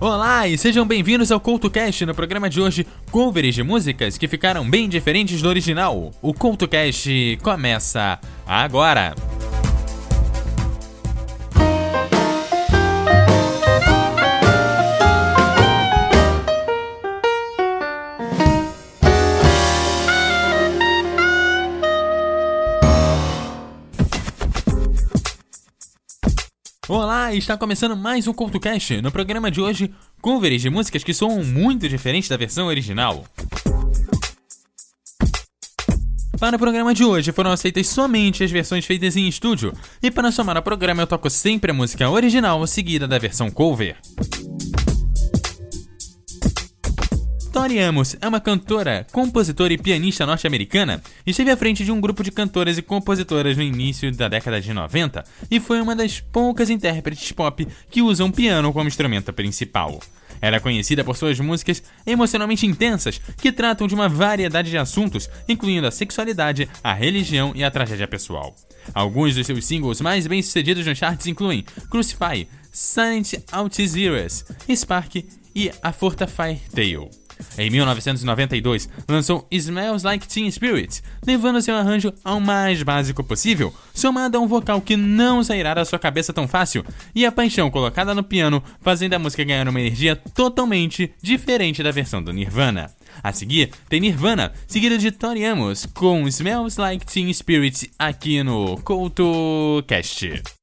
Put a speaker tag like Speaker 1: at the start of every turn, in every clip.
Speaker 1: Olá e sejam bem-vindos ao CoutoCast no programa de hoje, covers de músicas que ficaram bem diferentes do original. O CoutoCast começa agora! Olá, está começando mais um CoutoCast. No programa de hoje, covers de músicas que soam muito diferentes da versão original. Para o programa de hoje foram aceitas somente as versões feitas em estúdio, e para somar ao programa eu toco sempre a música original seguida da versão cover. Tori Amos é uma cantora, compositora e pianista norte-americana. Esteve à frente de um grupo de cantoras e compositoras no início da década de 90 e foi uma das poucas intérpretes pop que usam piano como instrumento principal. Era é conhecida por suas músicas emocionalmente intensas que tratam de uma variedade de assuntos, incluindo a sexualidade, a religião e a tragédia pessoal. Alguns dos seus singles mais bem-sucedidos nos charts incluem Crucify, Silent Out Zeros, Spark e A Fortify Tale. Em 1992, lançou Smells Like Teen Spirit, levando seu arranjo ao mais básico possível, somado a um vocal que não sairá da sua cabeça tão fácil, e a paixão colocada no piano, fazendo a música ganhar uma energia totalmente diferente da versão do Nirvana. A seguir, tem Nirvana, seguida de Tori Amos, com Smells Like Teen Spirit aqui no CoutoCast.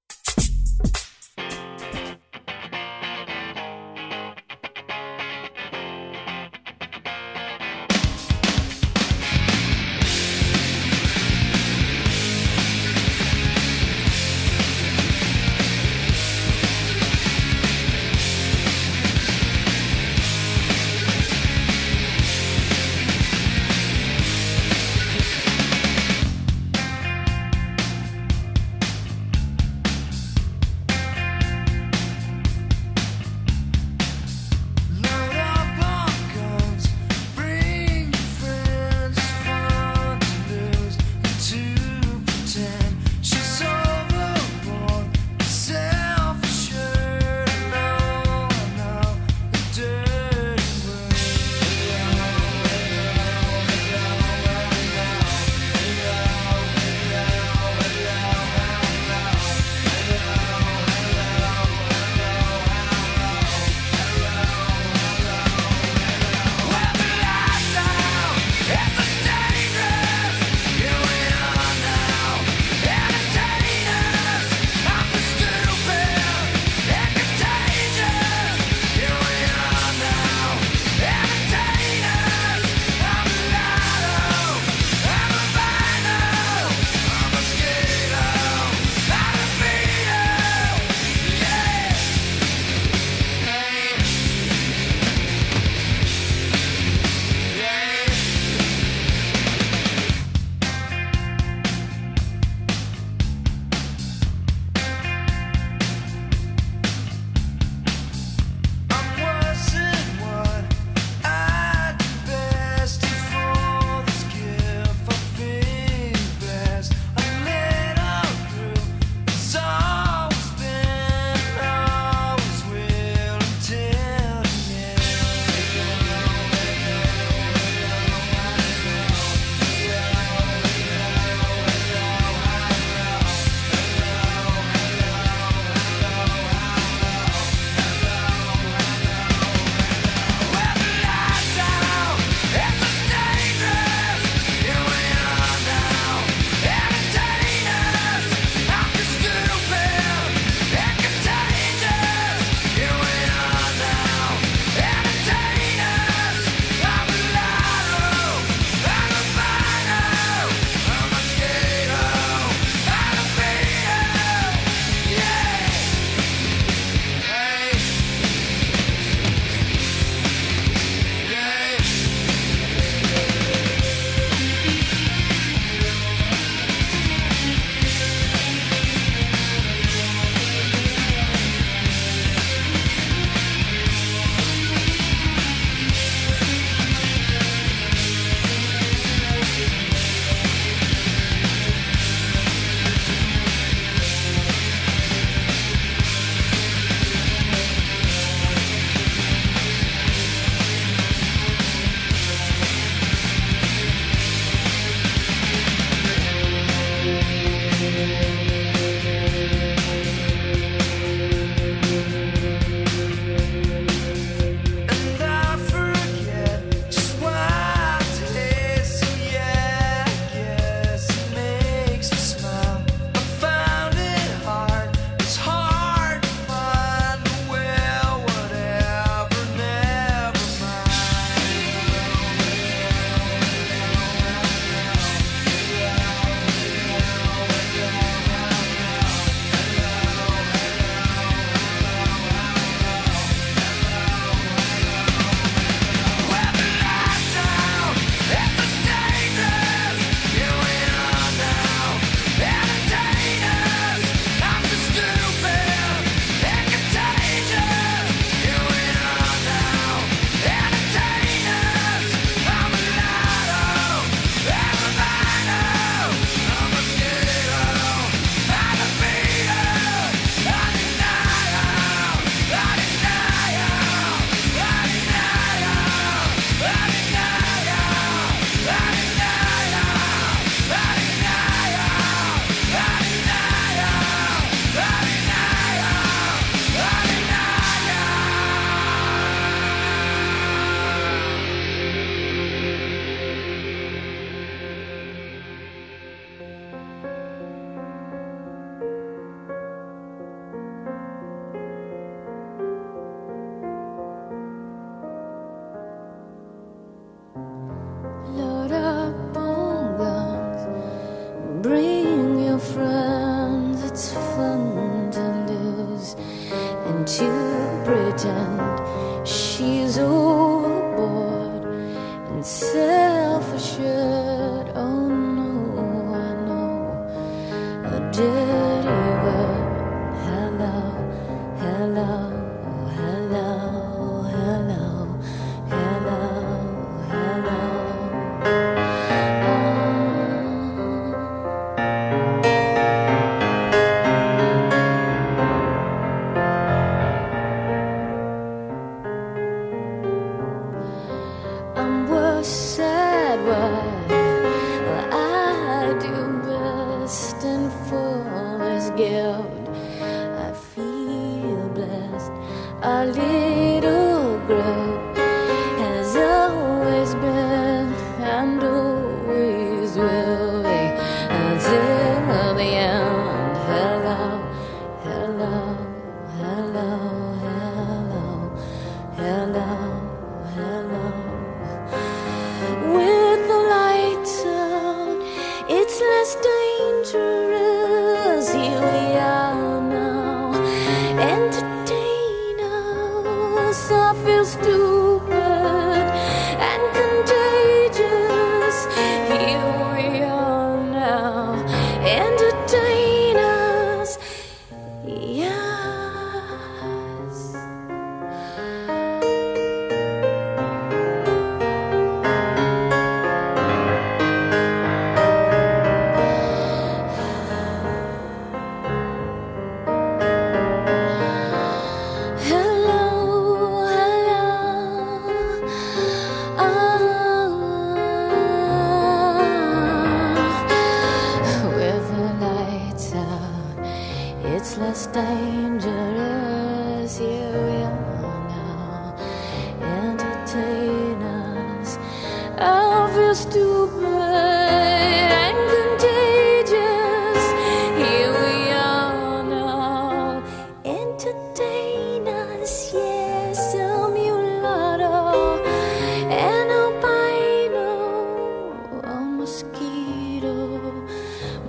Speaker 2: you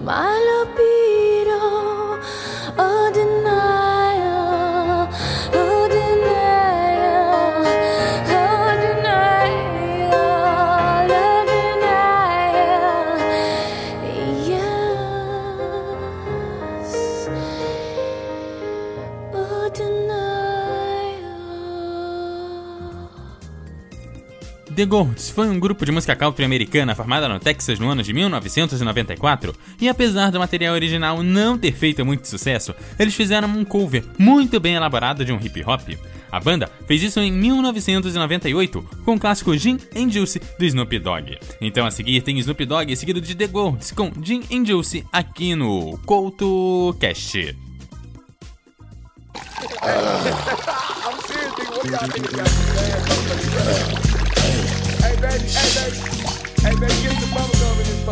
Speaker 2: my love be The Goats foi um grupo de música country americana formada no Texas no ano de 1994, e apesar do material original não ter feito muito sucesso, eles fizeram um cover muito bem elaborado de um hip hop. A banda fez isso em 1998 com o clássico Gin and Juice do Snoop Dogg. Então a seguir tem Snoop Dogg seguido de The Goats com Gin and Juice aqui no Couto Cast. I'm what y'all think hey, baby. Bubble gum in this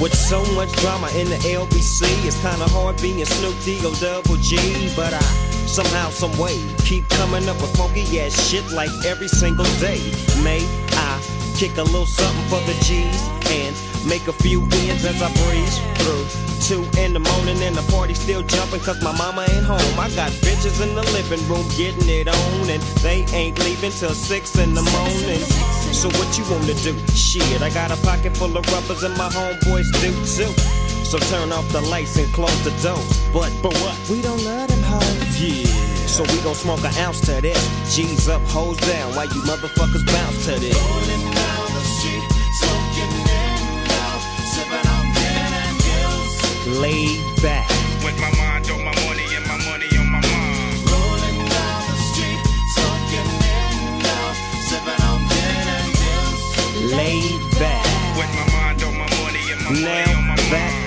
Speaker 2: With so much drama in the LBC, it's kinda hard being Snoop D-O double G, but I somehow, some way keep coming up with funky ass shit like every single day. May I Kick a little something for the G's and make a few ends as I breeze through. Two in the morning and the party still jumping cause my mama ain't home. I got bitches in the living room getting it on and they ain't leaving till six in the morning. So what you wanna do? Shit, I got a pocket full of rubbers and my homeboys do too. So turn off the lights and close the doors. But, but what? We don't love them hoes. Yeah. So we gon' smoke an ounce to this. G's up, hoes down, while you motherfuckers bounce to this. laid back. With my mind on my money and my money on my mind. Rolling down the street, smoking in now, sipping on gin and juice. Laid back. With my mind on my money and my now, money on my back.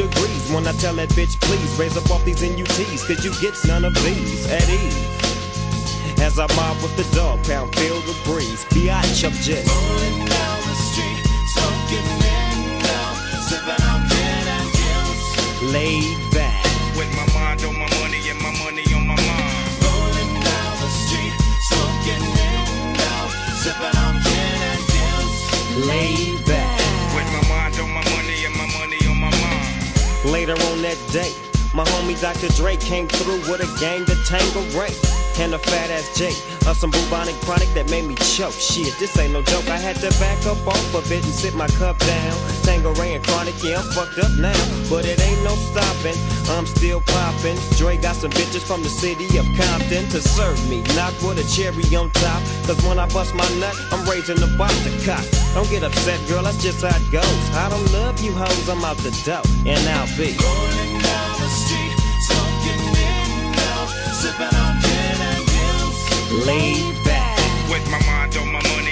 Speaker 3: degrees when I tell that bitch, please raise up off these NUTs, cause you get none of these at ease. As I mob with the dog pound, feel the breeze. Biatch, I'm just
Speaker 4: rolling down the street, smoking window, sipping on gin and juice.
Speaker 3: laid back.
Speaker 5: With my mind on my money and my money on my mind.
Speaker 4: Rolling down the street, smoking window, sipping on gin and juice.
Speaker 3: laid Later on that day, my homie Dr. Dre came through with a gang to Tango Ray. And a fat ass J of some bubonic chronic that made me choke. Shit, this ain't no joke. I had to back up off of it and sit my cup down. Tanqueray and chronic, yeah, I'm fucked up now. But it ain't no stopping. I'm still popping. Dre got some bitches from the city of Compton to serve me. Not with a cherry on top. Cause when I bust my nut, I'm raising the bar to cock. Don't get upset, girl, that's just how it goes. I don't love you hoes, I'm out the dough. And I'll be.
Speaker 4: Rolling down the street, smoking window, sipping on.
Speaker 3: Laid back.
Speaker 5: With my mind on my money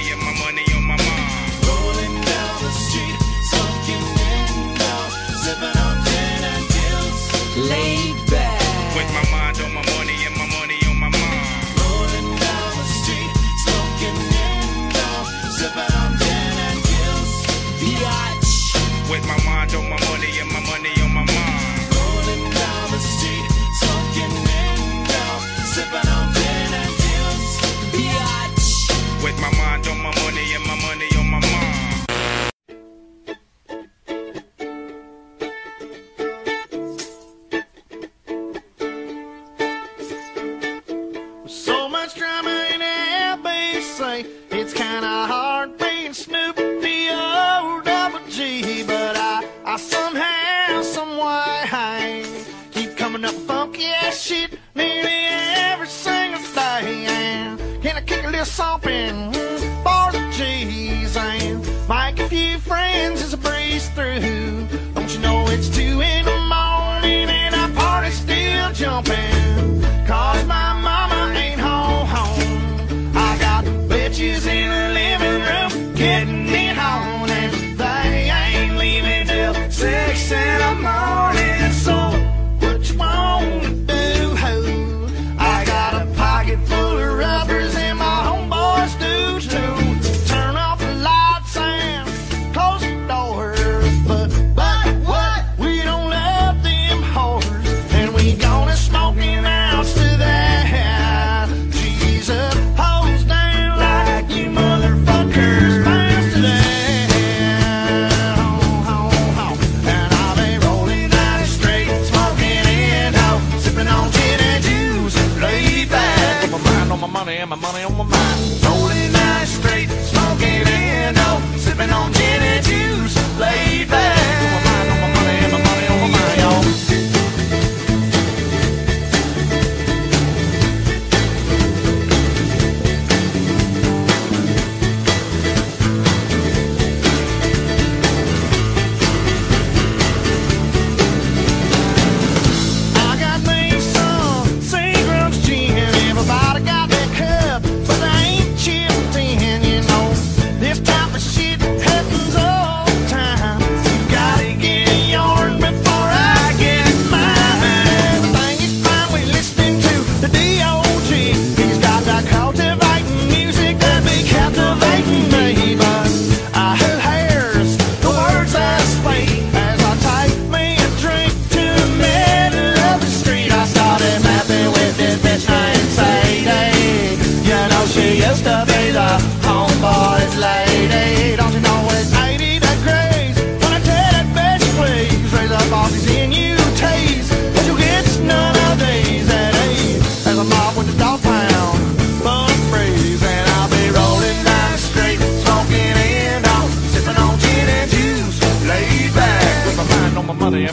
Speaker 6: funky ass shit nearly every single day. Can I kick a little something for the G's? And make a few friends as I breeze through. Don't you know it's two in the morning and our party's still jumping? Cause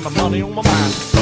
Speaker 6: my money money on my mind.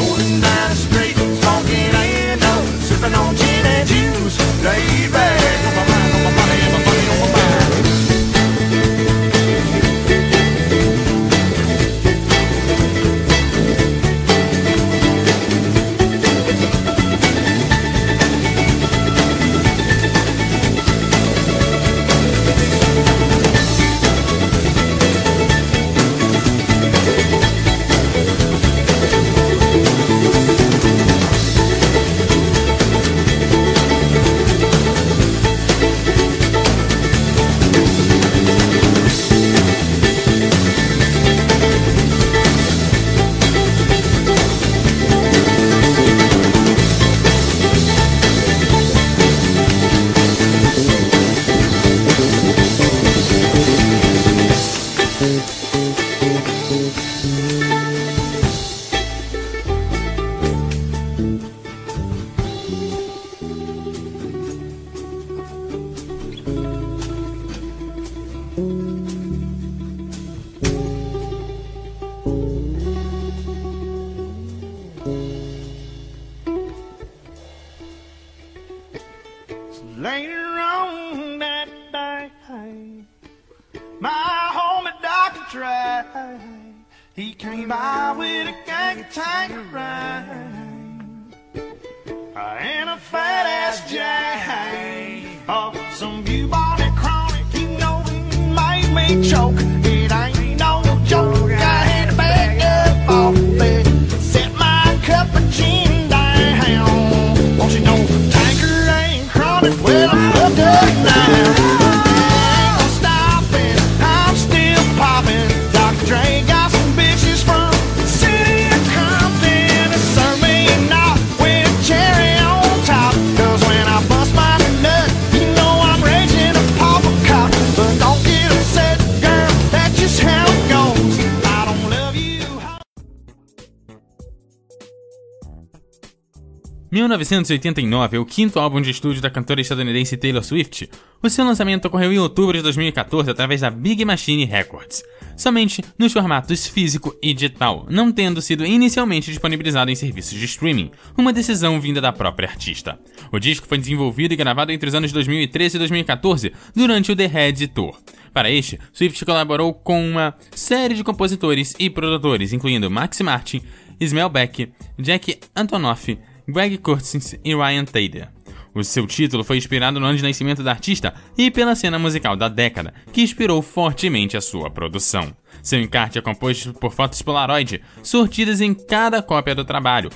Speaker 2: 1989 é o quinto álbum de estúdio da cantora estadunidense Taylor Swift. O seu lançamento ocorreu em outubro de 2014 através da Big Machine Records, somente nos formatos físico e digital, não tendo sido inicialmente disponibilizado em serviços de streaming, uma decisão vinda da própria artista. O disco foi desenvolvido e gravado entre os anos 2013 e 2014, durante o The Head Tour. Para este, Swift colaborou com uma série de compositores e produtores, incluindo Max Martin, Ismael Beck, Jack Antonoff, Greg Curtis e Ryan Tedder. O seu título foi inspirado no ano de nascimento da artista e pela cena musical da década, que inspirou fortemente a sua produção. Seu encarte é composto por fotos Polaroid, sortidas em cada cópia do trabalho,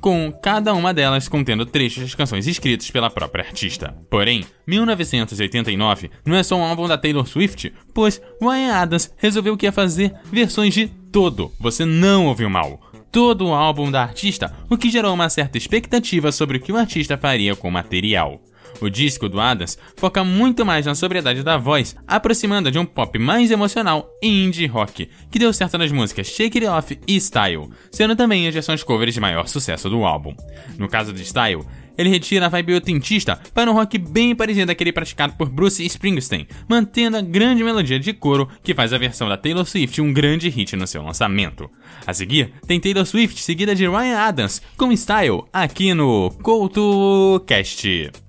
Speaker 2: com cada uma delas contendo trechos das canções escritas pela própria artista. Porém, 1989 não é só um álbum da Taylor Swift, pois Ryan Adams resolveu que ia fazer versões de todo. Você não ouviu mal todo o álbum da artista, o que gerou uma certa expectativa sobre o que o artista faria com o material. O disco do Adams foca muito mais na sobriedade da voz, aproximando de um pop mais emocional e indie rock, que deu certo nas músicas Shake It Off e Style, sendo também as versões covers de maior sucesso do álbum. No caso de Style, ele retira a vibe otentista para um rock bem parecido àquele praticado por Bruce Springsteen, mantendo a grande melodia de coro que faz a versão da Taylor Swift um grande hit no seu lançamento. A seguir, tem Taylor Swift seguida de Ryan Adams com Style aqui no CoutoCast.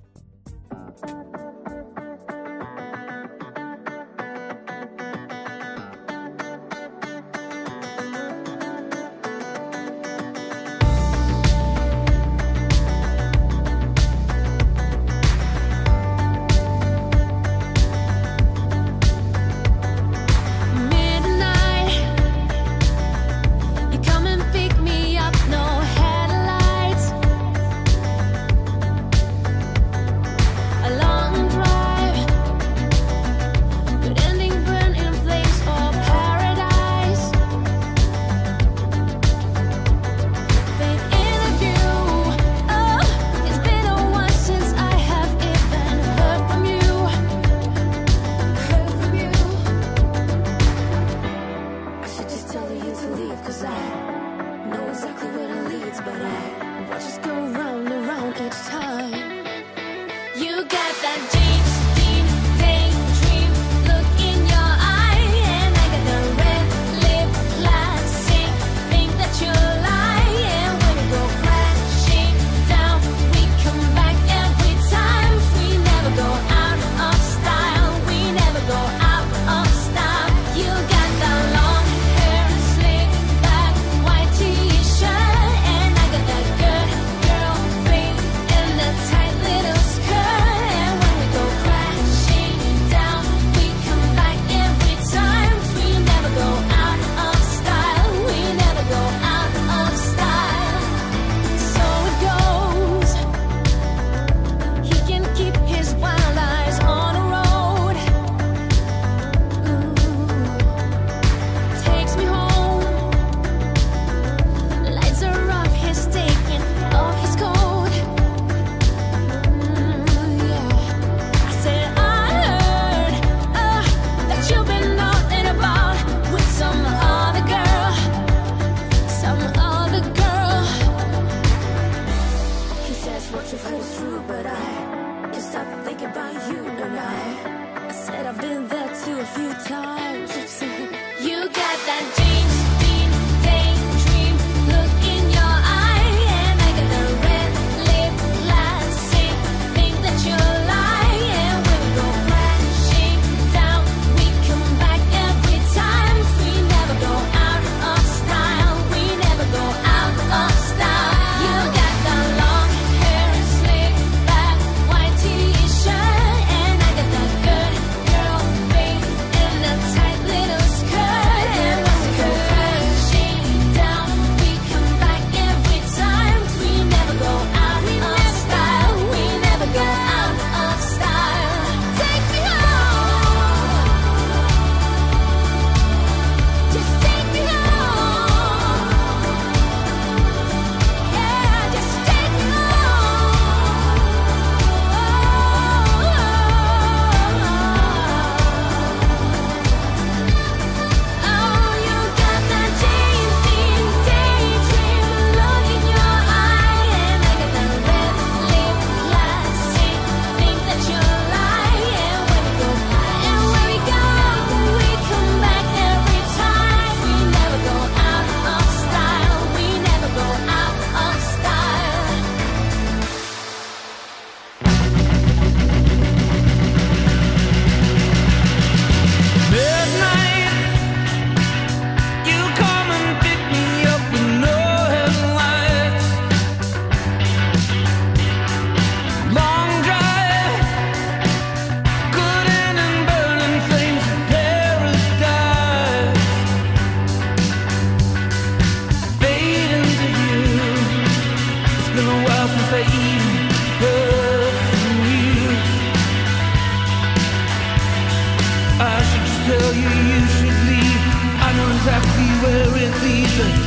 Speaker 7: tell you you should leave. I know exactly where it leads.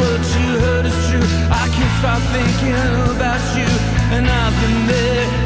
Speaker 7: What you
Speaker 4: heard is true. I can't stop thinking about you, and I've been there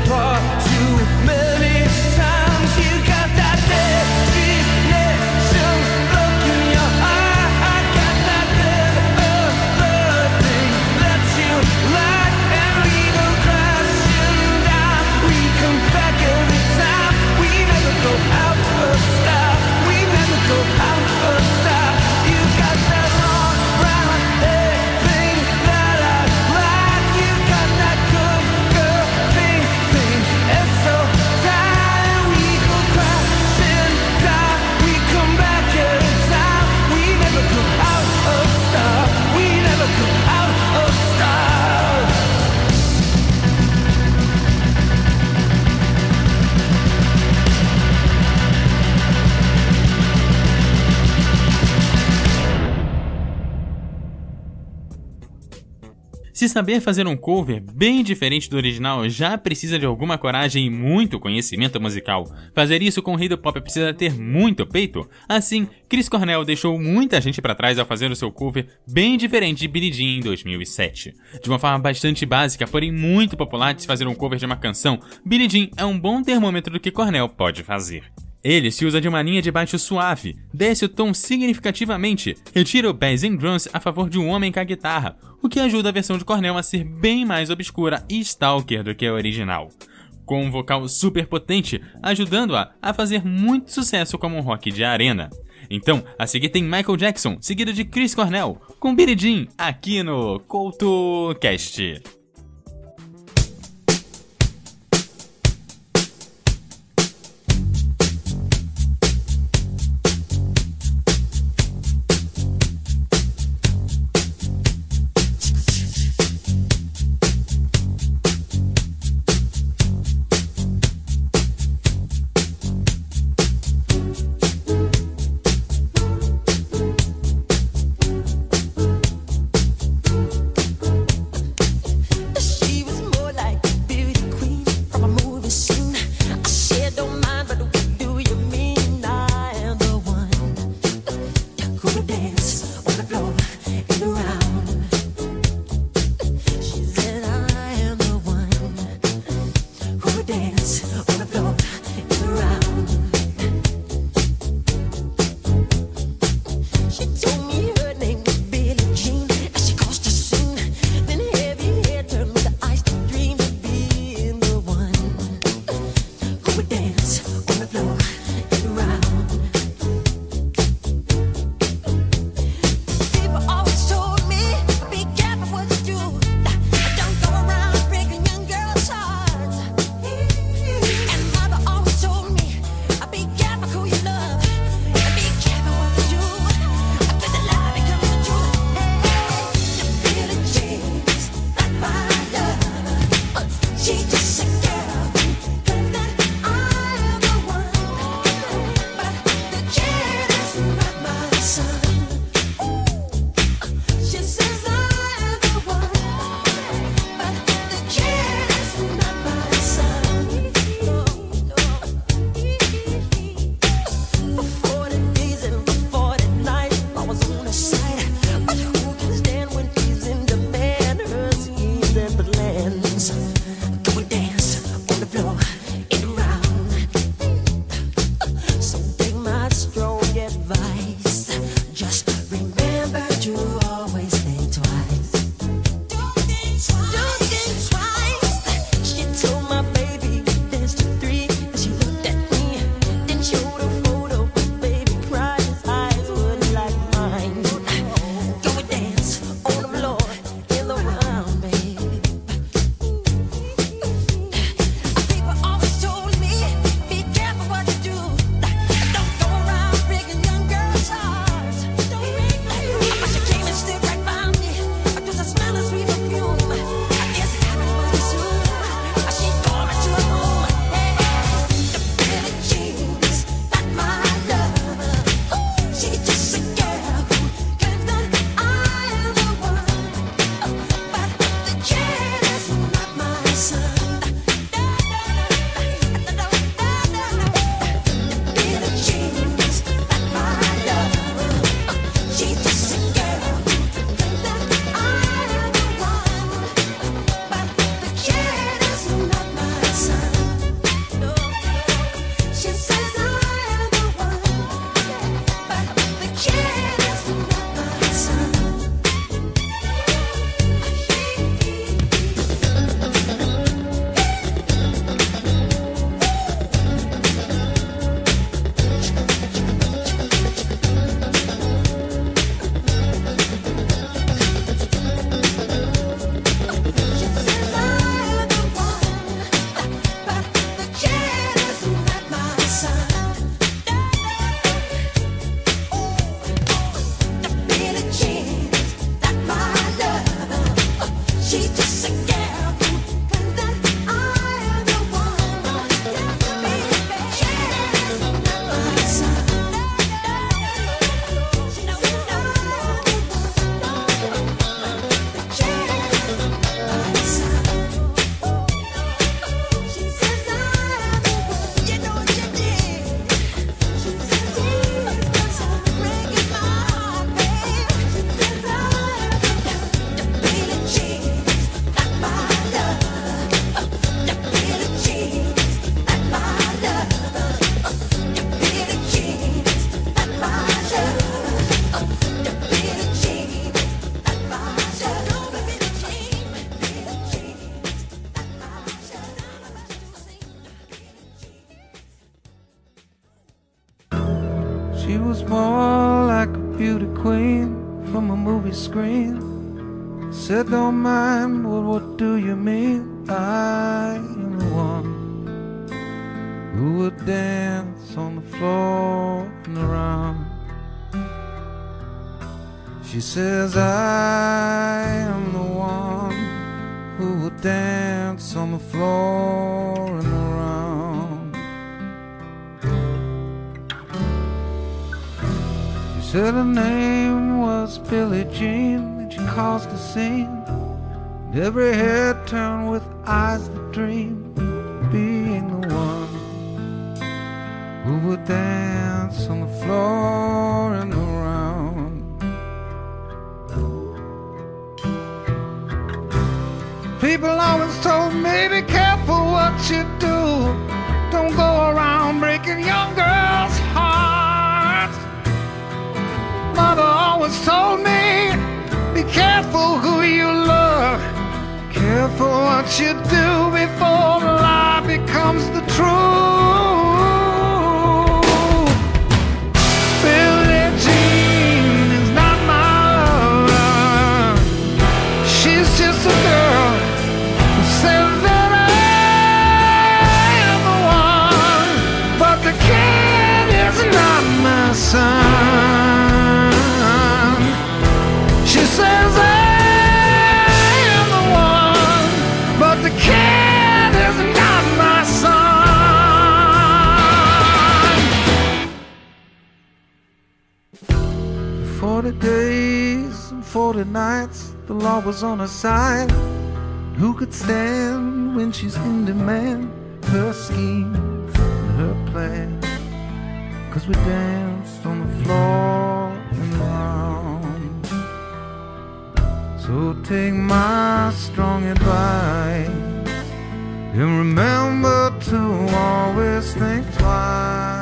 Speaker 1: saber fazer um cover bem diferente do original já precisa de alguma coragem e muito conhecimento musical, fazer isso com o rei do pop precisa ter muito peito? Assim, Chris Cornell deixou muita gente pra trás ao fazer o seu cover bem diferente de Billie Jean em 2007. De uma forma bastante básica, porém muito popular de se fazer um cover de uma canção, Billie Jean é um bom termômetro do que Cornell pode fazer. Ele se usa de uma linha de baixo suave, desce o tom significativamente, retira o bass and drums a favor de um homem com a guitarra, o que ajuda a versão de Cornell a ser bem mais obscura e stalker do que a original. Com um vocal super potente, ajudando-a a fazer muito sucesso como um rock de arena. Então, a seguir tem Michael Jackson, seguido de Chris Cornell, com Billie Jean, aqui no CoutoCast.
Speaker 8: Said her name was Billie Jean, and she caused a scene. And every head turned with eyes that dream, being the one who would dance on the floor and around. People always told me be careful what you do. Don't go around breaking young girls' careful who you love. Careful what you do before the lie becomes the 40 days and 40 nights, the law was on her side. Who could stand when she's in demand? Her scheme and her plan. Cause we danced on the floor and around. So take my strong advice and remember to always think twice.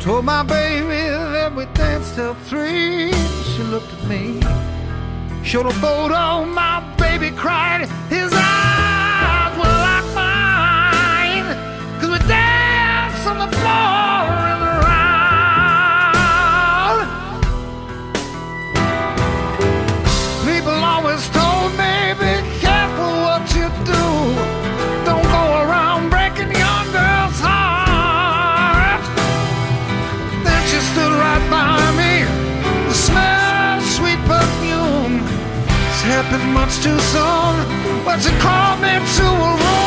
Speaker 8: Told my baby that we danced till three. She looked at me, showed a photo. My baby cried. His eyes were like mine. Cause we danced on the floor much too soon. But she called me to a room.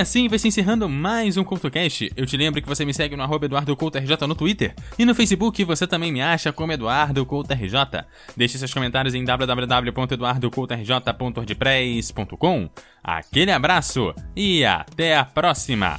Speaker 1: Assim vai se encerrando mais um CoutoCast. Eu te lembro que você me segue no arroba EduardoCoutoRJ no Twitter. E no Facebook você também me acha como Eduardo CoutoRJ. Deixe seus comentários em www.eduardocoutorj.wordpress.com. Aquele abraço e até a próxima!